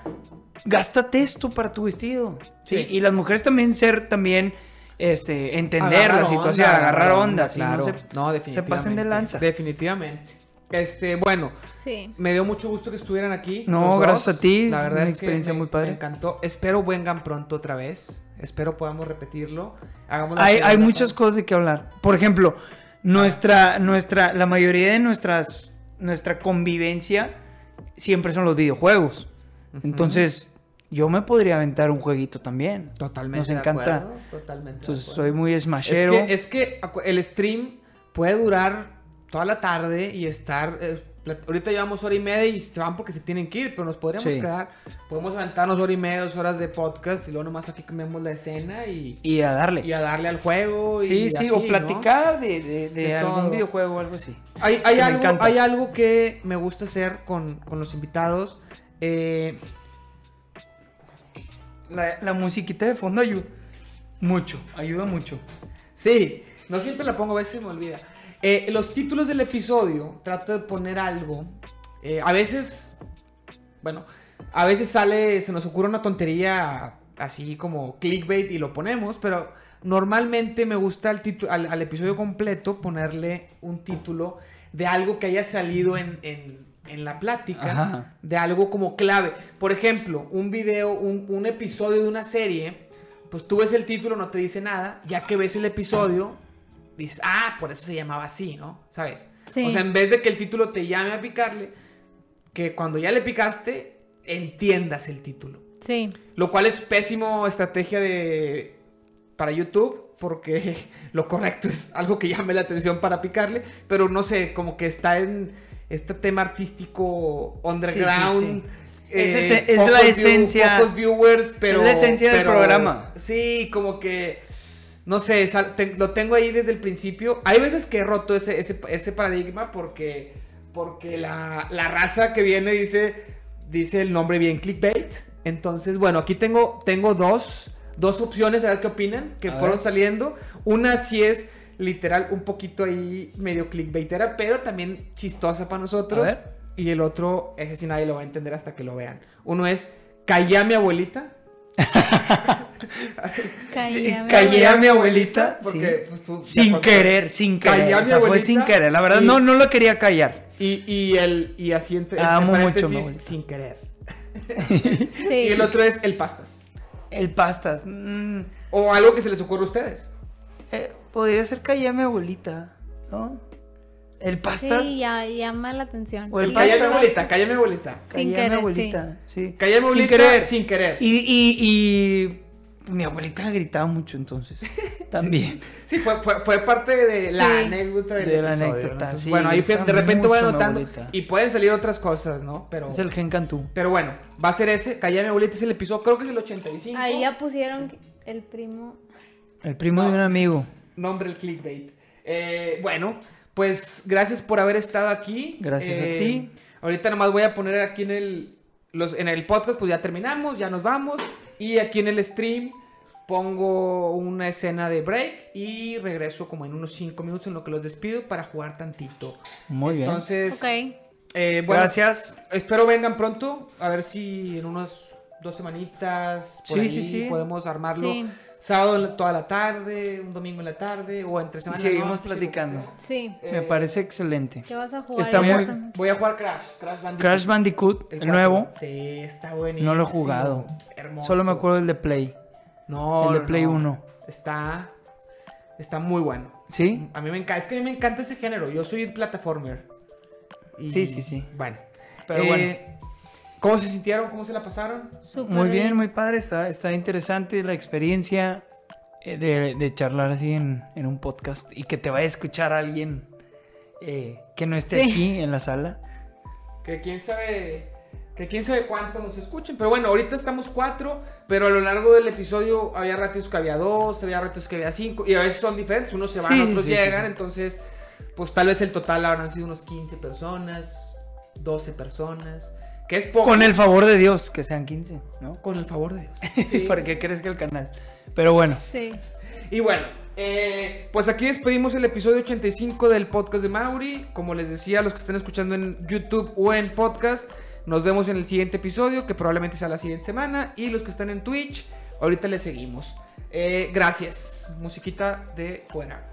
gástate esto para tu vestido. Sí. Sí. Y las mujeres también ser, también, este, entender Agarrar la situación, onda, agarrar onda, sí, claro. no se, no, se pasen de lanza. Definitivamente. Este, bueno, Sí. me dio mucho gusto que estuvieran aquí. No, dos. gracias a ti, La verdad una es experiencia que me- muy padre. Me encantó. Espero vengan pronto otra vez. Espero podamos repetirlo. Hagamos Hay, muchas cosas de qué hablar. Por ejemplo, nuestra, nuestra, la mayoría de nuestras, nuestra convivencia siempre son los videojuegos. Entonces, yo me podría aventar un jueguito también. Totalmente. Nos de encanta. acuerdo, Totalmente. de Entonces, acuerdo. soy muy Es smashero. que, es que el stream puede durar toda la tarde y estar. eh, ahorita llevamos hora y media y se van porque se tienen que ir, pero nos podríamos Sí. quedar. Podemos aventarnos hora y media, dos horas de podcast y luego nomás aquí cambiamos la escena y, Y a darle. y a darle al juego. sí, y sí, así, o ¿no? platicar de, de- de De algún todo. videojuego o algo así. Hay, hay algo, hay algo que me gusta hacer con, con los invitados. eh, La, la musiquita de fondo ayuda mucho, ayuda mucho. Sí, no siempre la pongo, a veces me olvida. Eh, los títulos del episodio, trato de poner algo. eh, a veces, bueno, a veces sale, se nos ocurre una tontería así como clickbait y lo ponemos, pero normalmente me gusta al, al, al episodio completo ponerle un título de algo que haya salido en, en- en la plática, Ajá. de algo como clave. Por ejemplo, un video, un, un episodio de una serie, pues tú ves el título, no te dice nada, ya que ves el episodio, dices, ah, por eso se llamaba así, ¿no? ¿Sabes? Sí. O sea, en vez de que el título te llame a picarle, que cuando ya le picaste, entiendas el título. Sí. Lo cual es pésimo estrategia de para YouTube porque <laughs> lo correcto es algo que llame la atención para picarle, pero no sé, como que está en este tema artístico underground. sí. Es ese- es la view- esencia- pocos viewers, pero la esencia del programa. Sí, como que no sé, sal- te- lo tengo ahí desde el principio. Hay veces que he roto ese, ese, ese paradigma porque, porque la, la raza que viene dice, dice el nombre bien clickbait. Entonces, bueno, aquí tengo, tengo dos, dos opciones, a ver qué opinan, que A fueron ver. saliendo. Una sí es literal un poquito ahí medio clickbaitera, pero también chistosa para nosotros. A ver. Y el otro, ese sí nadie lo va a entender hasta que lo vean. Uno es, callé a mi abuelita. <laughs> Callé a mi Callé a mi abuelita, abuelita, porque, sí. pues, tú- Sin querer, sin querer. a O fue sin querer. La verdad, y- no, no lo quería callar. Y, y el y así entre, entre Amo mucho sin querer. Sí. <laughs> Y el otro es el pastas. El pastas. mm, O algo que se les ocurra a ustedes. eh, podría ser callé a mi abuelita, ¿no? El pastas. Sí, ya llama la atención. O el Sí, Calla a mi pastas. abuelita, mi abuelita. Sin Callé a mi querer, abuelita, sí. Calla a mi Sin abuelita querer. sin querer. Y, y, y mi abuelita gritaba mucho entonces. <laughs> También. Sí, fue, fue, fue parte de la Sí. anécdota del De la episodio, anécdota, ¿no? Entonces, sí, bueno, ahí fue- de repente voy anotando abuelita. y pueden salir otras cosas, ¿no? Pero, Es el gen cantú. pero bueno, va a ser ese. Mi abuelita es el episodio, creo que es el 85. Ahí ya pusieron el primo. El primo de un amigo. Nombre el clickbait. Eh, bueno, pues gracias por haber estado aquí. Gracias a Eh, ti. Ahorita nomás voy a poner aquí en el, los, en el podcast, pues ya terminamos, ya nos vamos. Y aquí en el stream pongo una escena de break y regreso como en unos 5 minutos en lo que los despido para jugar tantito. Muy bien. Entonces, Ok. eh, bueno, Gracias. espero vengan pronto. A ver si en unas dos semanitas por Sí, ahí sí, sí. podemos armarlo. Sábado toda la tarde, un domingo en la tarde o entre semana. Y seguimos noche, platicando. Sí. Me Eh, parece excelente. ¿Qué vas a jugar? Está voy, muy- a, voy a jugar Crash, Crash Bandicoot. Crash Bandicoot, el, nuevo. Sí, está buenísimo. No lo he jugado. Hermoso. Solo me acuerdo del de Play. No, el de Play no. 1. Está, está muy bueno. ¿Sí? A mí me encanta, es que a mí me encanta ese género. Yo soy plataformer. Y- Sí, sí, sí. Bueno. Pero Eh, bueno. ¿Cómo se sintieron? ¿Cómo se la pasaron? Súper Muy bien, muy padre. Está, está interesante la experiencia eh, de, de charlar así en, en un podcast y que te vaya a escuchar alguien eh, que no esté Sí. aquí en la sala. Que quién sabe. Que quién sabe cuánto nos escuchen. Pero bueno, ahorita estamos cuatro. Pero a lo largo del episodio había ratos que había dos, había ratos que había cinco. Y a veces son diferentes. Unos se van, Sí, otros sí, sí, llegan. sí. Entonces, pues tal vez el total habrán sido unos 15 personas, 12 personas. Que es poco. Con el favor de Dios, que sean 15, ¿no? Con el favor de Dios. <laughs> Sí. Para que crezca el canal. Pero bueno, Sí. Y bueno, eh, pues aquí despedimos el episodio 85 del podcast de Mauri. Como les decía, los que estén escuchando en YouTube o en podcast, Nos vemos en el siguiente episodio, que probablemente sea la siguiente semana. Y los que están en Twitch, ahorita les seguimos. Eh, gracias. Musiquita de fuera.